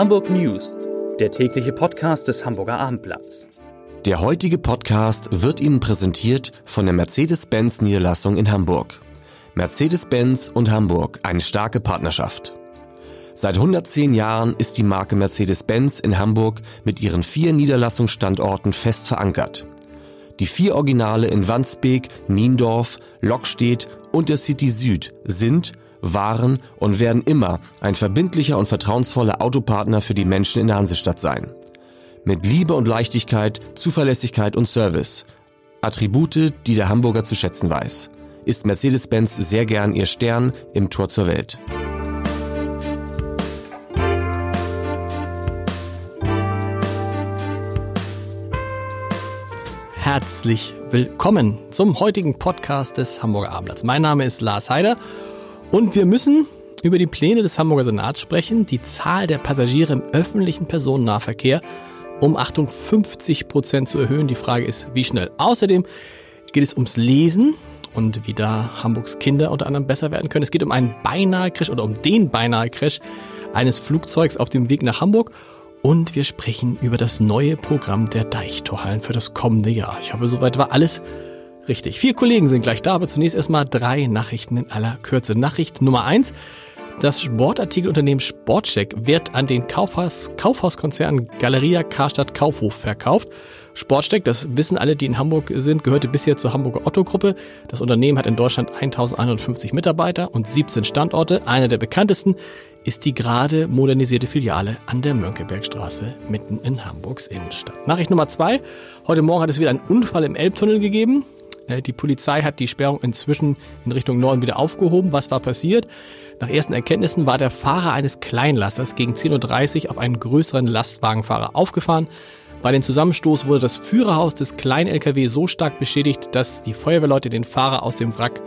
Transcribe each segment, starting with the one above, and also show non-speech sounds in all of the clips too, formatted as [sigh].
Hamburg News, der tägliche Podcast des Hamburger Abendblatts. Der heutige Podcast wird Ihnen präsentiert von der Mercedes-Benz Niederlassung in Hamburg. Mercedes-Benz und Hamburg, eine starke Partnerschaft. Seit 110 Jahren ist die Marke Mercedes-Benz in Hamburg mit ihren vier Niederlassungsstandorten fest verankert. Die vier Originale in Wandsbek, Niendorf, Lockstedt und der City Süd sind waren und werden immer ein verbindlicher und vertrauensvoller Autopartner für die Menschen in der Hansestadt sein. Mit Liebe und Leichtigkeit, Zuverlässigkeit und Service. Attribute, die der Hamburger zu schätzen weiß. Ist Mercedes-Benz sehr gern ihr Stern im Tor zur Welt. Herzlich willkommen zum heutigen Podcast des Hamburger Abendblatts. Mein Name ist Lars Heider und wir müssen über die Pläne des Hamburger Senats sprechen, die Zahl der Passagiere im öffentlichen Personennahverkehr um Achtung 50 Prozent zu erhöhen. Die Frage ist, wie schnell. Außerdem geht es ums Lesen und wie da Hamburgs Kinder unter anderem besser werden können. Es geht um einen beinahe Crash oder um den beinahe Crash eines Flugzeugs auf dem Weg nach Hamburg. Und wir sprechen über das neue Programm der Deichtorhallen für das kommende Jahr. Ich hoffe, soweit war alles richtig. Vier Kollegen sind gleich da, aber zunächst erstmal drei Nachrichten in aller Kürze. Nachricht Nummer eins. Das Sportartikelunternehmen Sportcheck wird an den Kaufhaus, Kaufhauskonzern Galeria Karstadt Kaufhof verkauft. Sportcheck, das wissen alle, die in Hamburg sind, gehörte bisher zur Hamburger Otto-Gruppe. Das Unternehmen hat in Deutschland 1150 Mitarbeiter und 17 Standorte. Einer der bekanntesten ist die gerade modernisierte Filiale an der Mönckebergstraße mitten in Hamburgs Innenstadt. Nachricht Nummer zwei. Heute Morgen hat es wieder einen Unfall im Elbtunnel gegeben. Äh, die Polizei hat die Sperrung inzwischen in Richtung Norden wieder aufgehoben. Was war passiert? Nach ersten Erkenntnissen war der Fahrer eines Kleinlasters gegen 10.30 Uhr auf einen größeren Lastwagenfahrer aufgefahren. Bei dem Zusammenstoß wurde das Führerhaus des kleinen LKW so stark beschädigt, dass die Feuerwehrleute den Fahrer aus dem Wrack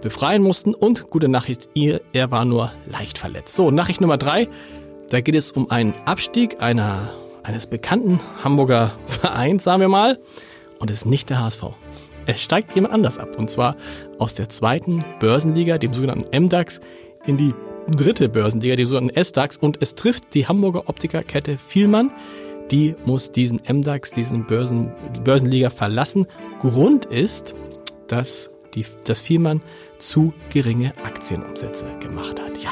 befreien mussten. Und gute Nachricht, ihr, er war nur leicht verletzt. So, Nachricht Nummer drei. Da geht es um einen Abstieg einer, eines bekannten Hamburger Vereins, sagen wir mal. Und es ist nicht der HSV. Es steigt jemand anders ab. Und zwar aus der zweiten Börsenliga, dem sogenannten MDAX, in die dritte Börsenliga, dem sogenannten SDAX. Und es trifft die Hamburger Optikerkette Vielmann. Die muss diesen MDAX, diesen Börsen, Börsenliga verlassen. Grund ist, dass die, das Vielmann zu geringe Aktienumsätze gemacht hat. Ja.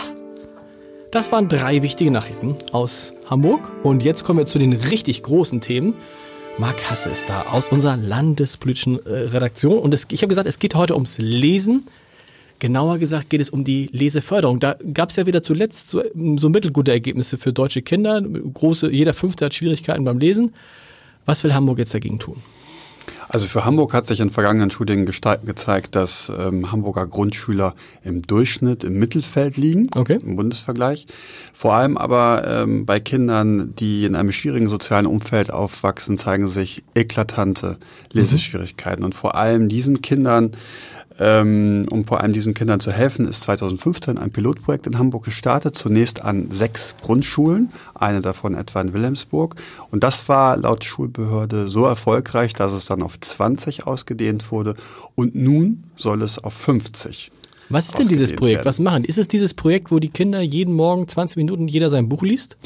Das waren drei wichtige Nachrichten aus Hamburg. Und jetzt kommen wir zu den richtig großen Themen. Marc Hasse ist da aus unserer landespolitischen äh, Redaktion. Und es, ich habe gesagt, es geht heute ums Lesen. Genauer gesagt geht es um die Leseförderung. Da gab es ja wieder zuletzt so, so mittelgute Ergebnisse für deutsche Kinder. Große, jeder Fünfte hat Schwierigkeiten beim Lesen. Was will Hamburg jetzt dagegen tun? Also für Hamburg hat sich in vergangenen Studien gezeigt, dass ähm, Hamburger Grundschüler im Durchschnitt im Mittelfeld liegen, okay. im Bundesvergleich. Vor allem aber ähm, bei Kindern, die in einem schwierigen sozialen Umfeld aufwachsen, zeigen sich eklatante Leseschwierigkeiten. Mhm. Und vor allem diesen Kindern ähm, um vor allem diesen Kindern zu helfen, ist 2015 ein Pilotprojekt in Hamburg gestartet. Zunächst an sechs Grundschulen, eine davon etwa in Wilhelmsburg. Und das war laut Schulbehörde so erfolgreich, dass es dann auf 20 ausgedehnt wurde. Und nun soll es auf 50 was ist denn dieses Projekt? Werden. Was machen? Ist es dieses Projekt, wo die Kinder jeden Morgen 20 Minuten jeder sein Buch liest?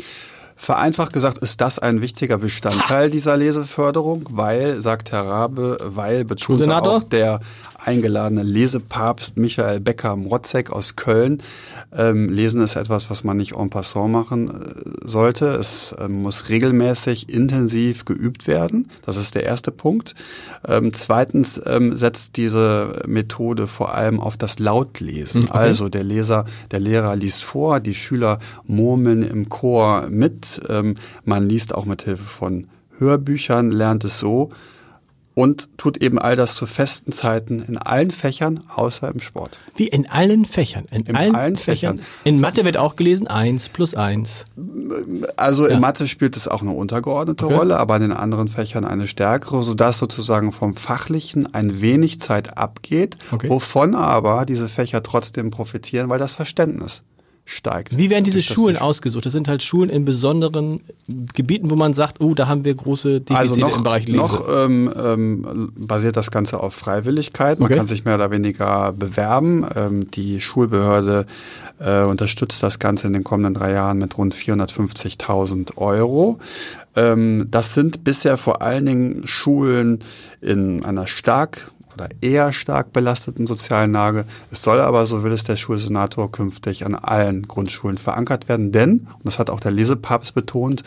Vereinfacht gesagt ist das ein wichtiger Bestandteil dieser Leseförderung, weil, sagt Herr Rabe, weil betont auch der eingeladene Lesepapst Michael Becker-Mrotzek aus Köln. Ähm, Lesen ist etwas, was man nicht en passant machen äh, sollte. Es äh, muss regelmäßig, intensiv geübt werden. Das ist der erste Punkt. Ähm, zweitens ähm, setzt diese Methode vor allem auf das Lautlesen. Okay. Also der Leser, der Lehrer liest vor, die Schüler murmeln im Chor mit. Ähm, man liest auch mit Hilfe von Hörbüchern, lernt es so, und tut eben all das zu festen Zeiten in allen Fächern, außer im Sport. Wie in allen Fächern? In, in allen, allen Fächern. Fächern. In Mathe wird auch gelesen, eins plus eins. Also ja. in Mathe spielt es auch eine untergeordnete okay. Rolle, aber in den anderen Fächern eine stärkere, sodass sozusagen vom Fachlichen ein wenig Zeit abgeht, okay. wovon aber diese Fächer trotzdem profitieren, weil das Verständnis steigt. Wie werden diese Schulen ausgesucht? Das sind halt Schulen in besonderen Gebieten, wo man sagt, oh, da haben wir große Defizite also noch, im Bereich Lese. Noch ähm, ähm, basiert das Ganze auf Freiwilligkeit. Man okay. kann sich mehr oder weniger bewerben. Ähm, die Schulbehörde äh, unterstützt das Ganze in den kommenden drei Jahren mit rund 450.000 Euro. Ähm, das sind bisher vor allen Dingen Schulen in einer stark oder eher stark belasteten sozialen Lage. Es soll aber, so will es der Schulsenator, künftig an allen Grundschulen verankert werden, denn, und das hat auch der Lesepapst betont,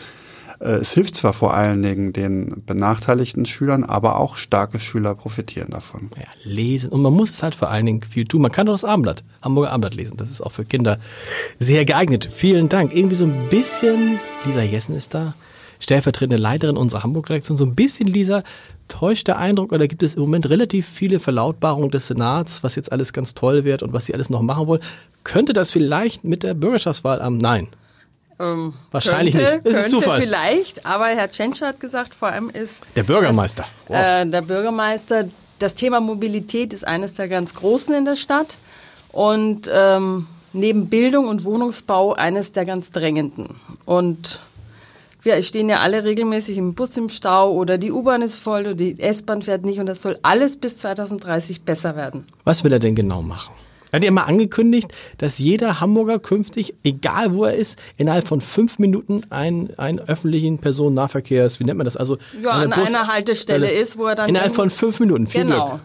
äh, es hilft zwar vor allen Dingen den benachteiligten Schülern, aber auch starke Schüler profitieren davon. Ja, lesen. Und man muss es halt vor allen Dingen viel tun. Man kann doch das Abendblatt, Hamburger Abendblatt lesen. Das ist auch für Kinder sehr geeignet. Vielen Dank. Irgendwie so ein bisschen, Lisa Jessen ist da, stellvertretende Leiterin unserer Hamburg-Redaktion, so ein bisschen, Lisa, täuscht der Eindruck oder gibt es im Moment relativ viele Verlautbarungen des Senats, was jetzt alles ganz toll wird und was sie alles noch machen wollen? Könnte das vielleicht mit der Bürgerschaftswahl am Nein? Ähm, Wahrscheinlich könnte, nicht. Ist könnte Zufall. vielleicht, aber Herr Tschentscher hat gesagt, vor allem ist der Bürgermeister. Wow. Äh, der Bürgermeister. Das Thema Mobilität ist eines der ganz großen in der Stadt und ähm, neben Bildung und Wohnungsbau eines der ganz drängenden. Und wir stehen ja alle regelmäßig im Bus im Stau oder die U-Bahn ist voll oder die S-Bahn fährt nicht und das soll alles bis 2030 besser werden. Was will er denn genau machen? Er hat ja mal angekündigt, dass jeder Hamburger künftig, egal wo er ist, innerhalb von fünf Minuten einen, einen öffentlichen Personennahverkehrs, wie nennt man das? Also ja, an einer Haltestelle ist, wo er dann innerhalb von fünf Minuten. Viel genau. Glück.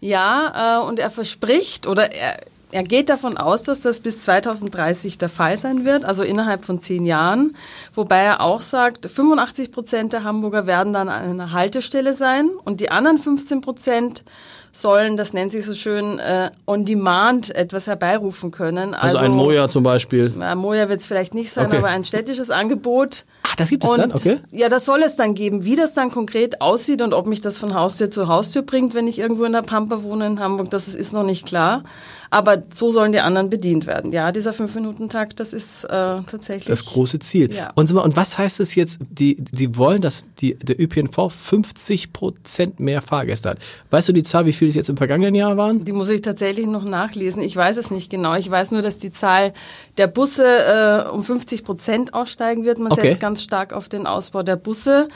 Ja, äh, und er verspricht oder er, er geht davon aus, dass das bis 2030 der Fall sein wird, also innerhalb von zehn Jahren. Wobei er auch sagt, 85 Prozent der Hamburger werden dann an einer Haltestelle sein und die anderen 15 Prozent sollen, das nennt sich so schön, äh, on demand etwas herbeirufen können. Also, also ein Moja zum Beispiel. Ja, Moja wird es vielleicht nicht sein, okay. aber ein städtisches Angebot. Ah, das gibt es und, dann, okay. Ja, das soll es dann geben. Wie das dann konkret aussieht und ob mich das von Haustür zu Haustür bringt, wenn ich irgendwo in der Pampa wohne in Hamburg, das ist noch nicht klar. Aber so sollen die anderen bedient werden. Ja, dieser Fünf-Minuten-Takt, das ist äh, tatsächlich. Das große Ziel. Ja. Und, und was heißt es jetzt, die, die wollen, dass die, der ÖPNV 50 Prozent mehr Fahrgäste hat. Weißt du die Zahl, wie viele es jetzt im vergangenen Jahr waren? Die muss ich tatsächlich noch nachlesen. Ich weiß es nicht genau. Ich weiß nur, dass die Zahl der Busse äh, um 50 Prozent aussteigen wird. Man okay. setzt ganz stark auf den Ausbau der Busse.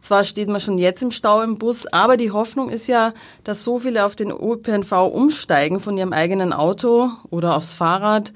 Zwar steht man schon jetzt im Stau im Bus, aber die Hoffnung ist ja, dass so viele auf den ÖPNV umsteigen von ihrem eigenen Auto oder aufs Fahrrad,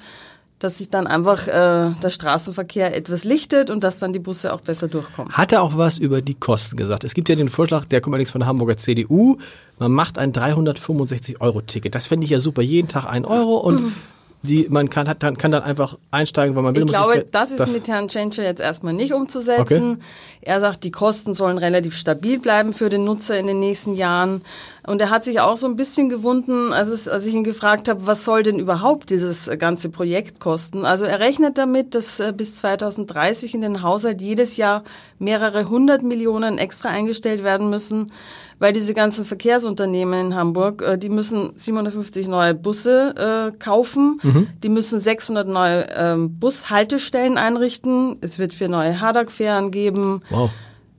dass sich dann einfach äh, der Straßenverkehr etwas lichtet und dass dann die Busse auch besser durchkommen. Hat er auch was über die Kosten gesagt? Es gibt ja den Vorschlag, der kommt allerdings von der Hamburger CDU, man macht ein 365-Euro-Ticket. Das fände ich ja super. Jeden Tag ein Euro und mhm die man kann, hat, kann dann einfach einsteigen, weil man will. Ich glaube, das ist das mit Herrn Tschentscher jetzt erstmal nicht umzusetzen. Okay. Er sagt, die Kosten sollen relativ stabil bleiben für den Nutzer in den nächsten Jahren. Und er hat sich auch so ein bisschen gewunden, als, es, als ich ihn gefragt habe, was soll denn überhaupt dieses ganze Projekt kosten? Also er rechnet damit, dass äh, bis 2030 in den Haushalt jedes Jahr mehrere hundert Millionen extra eingestellt werden müssen weil diese ganzen Verkehrsunternehmen in Hamburg, äh, die müssen 750 neue Busse äh, kaufen, mhm. die müssen 600 neue ähm, Bushaltestellen einrichten, es wird vier neue Hadak-Fähren geben. Wow.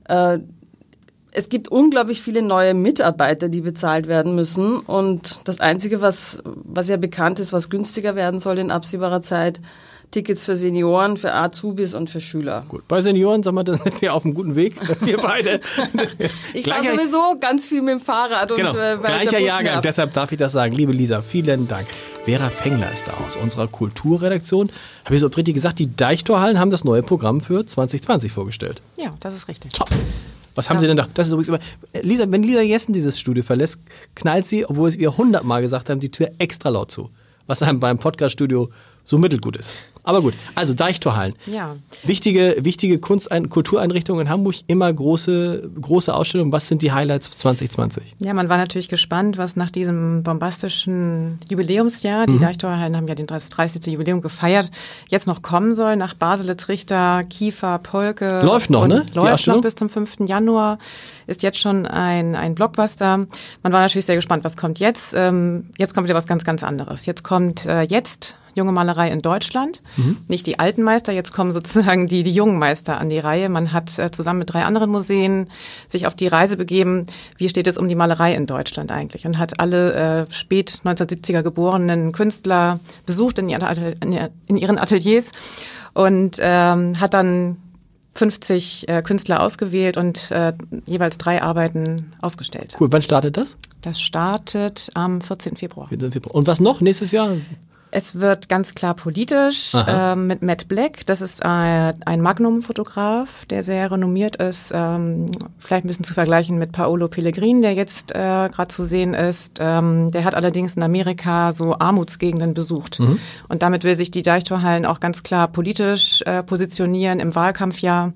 Äh, es gibt unglaublich viele neue Mitarbeiter, die bezahlt werden müssen. Und das Einzige, was, was ja bekannt ist, was günstiger werden soll in absehbarer Zeit, Tickets für Senioren, für Azubis und für Schüler. Gut, bei Senioren, sagen wir, da sind wir auf einem guten Weg, [laughs] wir beide. ich fahre sowieso ganz viel mit dem Fahrrad. Genau, und, äh, gleicher Jahrgang, deshalb darf ich das sagen. Liebe Lisa, vielen Dank. Vera Fengler ist da aus unserer Kulturredaktion. Habe ich so richtig gesagt, die Deichtorhallen haben das neue Programm für 2020 vorgestellt. Ja, das ist richtig. Top. Was haben ja. Sie denn da? Das ist übrigens immer. Lisa, wenn Lisa Jessen dieses Studio verlässt, knallt sie, obwohl es ihr hundertmal gesagt haben, die Tür extra laut zu. Was einem beim Podcaststudio so mittelgut ist. Aber gut, also Deichtorhallen. Ja. Wichtige, wichtige Kunst Kultureinrichtungen in Hamburg, immer große, große Ausstellungen. Was sind die Highlights 2020? Ja, man war natürlich gespannt, was nach diesem bombastischen Jubiläumsjahr, die mhm. Deichtorhallen haben ja das 30. Jubiläum gefeiert, jetzt noch kommen soll. Nach Baselitz, Richter, Kiefer, Polke. Läuft noch, ne? Läuft noch bis zum 5. Januar. Ist jetzt schon ein, ein Blockbuster. Man war natürlich sehr gespannt, was kommt jetzt. Ähm, jetzt kommt wieder was ganz, ganz anderes. Jetzt kommt äh, jetzt junge Malerei in Deutschland. Mhm. Nicht die alten Meister, jetzt kommen sozusagen die, die jungen Meister an die Reihe. Man hat äh, zusammen mit drei anderen Museen sich auf die Reise begeben, wie steht es um die Malerei in Deutschland eigentlich und hat alle äh, spät 1970er geborenen Künstler besucht in, in ihren Ateliers und ähm, hat dann 50 äh, Künstler ausgewählt und äh, jeweils drei Arbeiten ausgestellt. Cool. Wann startet das? Das startet am 14. Februar. 14. Februar. Und was noch nächstes Jahr? Es wird ganz klar politisch äh, mit Matt Black. Das ist äh, ein Magnum-Fotograf, der sehr renommiert ist. Ähm, vielleicht ein bisschen zu vergleichen mit Paolo Pellegrin, der jetzt äh, gerade zu sehen ist. Ähm, der hat allerdings in Amerika so Armutsgegenden besucht. Mhm. Und damit will sich die Deichtorhallen auch ganz klar politisch äh, positionieren im Wahlkampfjahr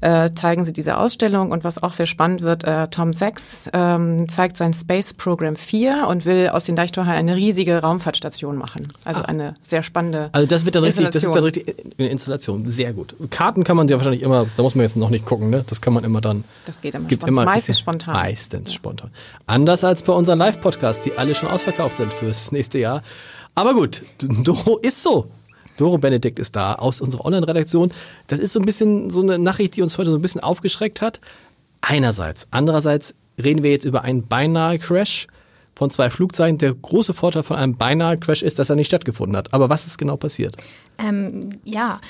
äh, zeigen sie diese Ausstellung. Und was auch sehr spannend wird, äh, Tom Sachs ähm, zeigt sein Space Program 4 und will aus den Deichtorhallen eine riesige Raumfahrtstation machen. Also ah. eine sehr spannende Also das wird dann richtig, das ist dann richtig eine Installation. Sehr gut. Karten kann man ja wahrscheinlich immer, da muss man jetzt noch nicht gucken, ne? Das kann man immer dann. Das geht immer, gibt spontan. immer meistens [laughs] spontan. Meistens ja. spontan. Anders als bei unseren Live-Podcasts, die alle schon ausverkauft sind fürs nächste Jahr. Aber gut, Doro [laughs] ist so. Doro Benedikt ist da aus unserer Online-Redaktion. Das ist so ein bisschen so eine Nachricht, die uns heute so ein bisschen aufgeschreckt hat. Einerseits. Andererseits reden wir jetzt über einen beinahe Crash von zwei Flugzeugen. Der große Vorteil von einem beinahe Crash ist, dass er nicht stattgefunden hat. Aber was ist genau passiert? Ähm, ja,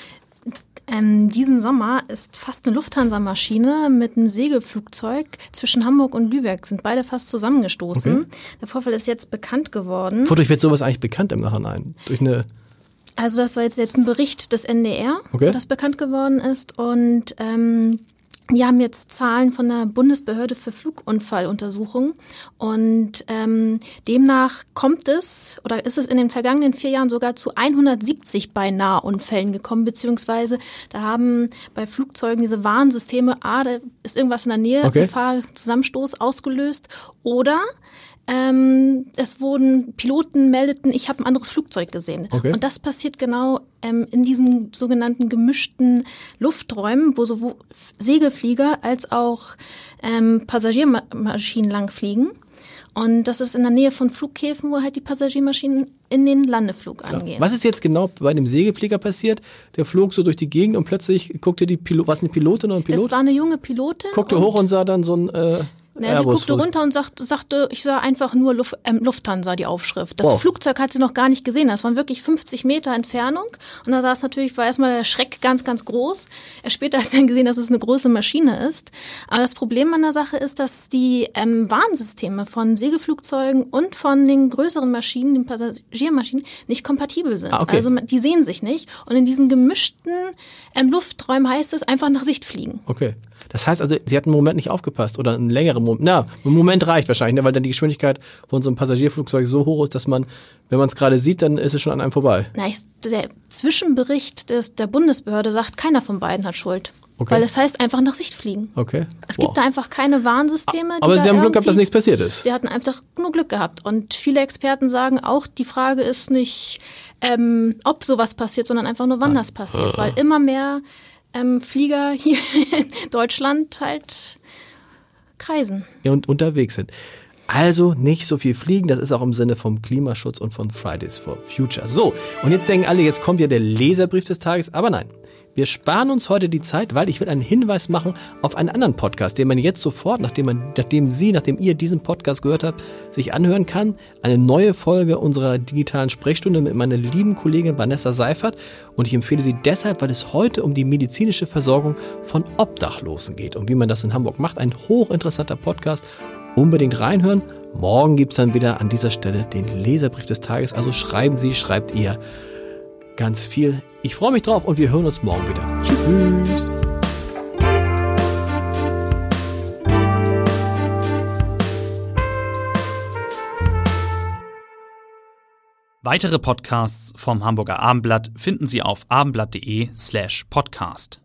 ähm, diesen Sommer ist fast eine Lufthansa-Maschine mit einem Segelflugzeug zwischen Hamburg und Lübeck, sind beide fast zusammengestoßen. Okay. Der Vorfall ist jetzt bekannt geworden. Wodurch wird sowas eigentlich bekannt im Nachhinein? Durch eine also das war jetzt, jetzt ein Bericht des NDR, okay. das bekannt geworden ist. Und ähm, die haben jetzt Zahlen von der Bundesbehörde für Flugunfalluntersuchung und ähm, demnach kommt es oder ist es in den vergangenen vier Jahren sogar zu 170 beinahe Unfällen gekommen, beziehungsweise da haben bei Flugzeugen diese Warnsysteme, ah, da ist irgendwas in der Nähe, okay. Gefahr, Zusammenstoß ausgelöst oder ähm, es wurden Piloten meldeten, ich habe ein anderes Flugzeug gesehen. Okay. Und das passiert genau ähm, in diesen sogenannten gemischten Lufträumen, wo sowohl Segelflieger als auch ähm, Passagiermaschinen langfliegen. Und das ist in der Nähe von Flughäfen, wo halt die Passagiermaschinen in den Landeflug Klar. angehen. Was ist jetzt genau bei dem Segelflieger passiert? Der flog so durch die Gegend und plötzlich guckte die Pilot, was eine Pilotin oder ein Pilot? Es war eine junge Pilotin. Guckte hoch und sah dann so ein äh, ja, sie guckte runter und sagt, sagte, ich sah einfach nur Luft, ähm, Lufthansa, die Aufschrift. Das wow. Flugzeug hat sie noch gar nicht gesehen. Das waren wirklich 50 Meter Entfernung. Und da saß natürlich, war erstmal der Schreck ganz, ganz groß. Er später hat dann gesehen, dass es eine große Maschine ist. Aber das Problem an der Sache ist, dass die ähm, Warnsysteme von Segelflugzeugen und von den größeren Maschinen, den Passagiermaschinen, nicht kompatibel sind. Ah, okay. Also die sehen sich nicht. Und in diesen gemischten ähm, Lufträumen heißt es einfach nach Sicht fliegen. Okay. Das heißt also, sie hat einen Moment nicht aufgepasst oder einen längeren Moment. Na, ein Moment reicht wahrscheinlich, ne, weil dann die Geschwindigkeit von so einem Passagierflugzeug so hoch ist, dass man, wenn man es gerade sieht, dann ist es schon an einem vorbei. Na, ich, der Zwischenbericht des, der Bundesbehörde sagt, keiner von beiden hat Schuld. Okay. Weil es heißt einfach nach Sicht fliegen. Okay. Es wow. gibt da einfach keine Warnsysteme. Aber Sie haben Glück gehabt, dass nichts passiert ist. Sie hatten einfach nur Glück gehabt. Und viele Experten sagen auch, die Frage ist nicht, ähm, ob sowas passiert, sondern einfach nur, wann das passiert. Weil immer mehr ähm, Flieger hier in Deutschland halt kreisen. Und unterwegs sind. Also nicht so viel fliegen, das ist auch im Sinne vom Klimaschutz und von Fridays for Future. So, und jetzt denken alle, jetzt kommt ja der Leserbrief des Tages, aber nein. Wir sparen uns heute die Zeit, weil ich will einen Hinweis machen auf einen anderen Podcast, den man jetzt sofort, nachdem man, nachdem Sie, nachdem ihr diesen Podcast gehört habt, sich anhören kann. Eine neue Folge unserer digitalen Sprechstunde mit meiner lieben Kollegin Vanessa Seifert. Und ich empfehle sie deshalb, weil es heute um die medizinische Versorgung von Obdachlosen geht und wie man das in Hamburg macht. Ein hochinteressanter Podcast. Unbedingt reinhören. Morgen gibt's dann wieder an dieser Stelle den Leserbrief des Tages. Also schreiben Sie, schreibt ihr ganz viel. Ich freue mich drauf und wir hören uns morgen wieder. Tschüss. Weitere Podcasts vom Hamburger Abendblatt finden Sie auf abendblatt.de slash podcast.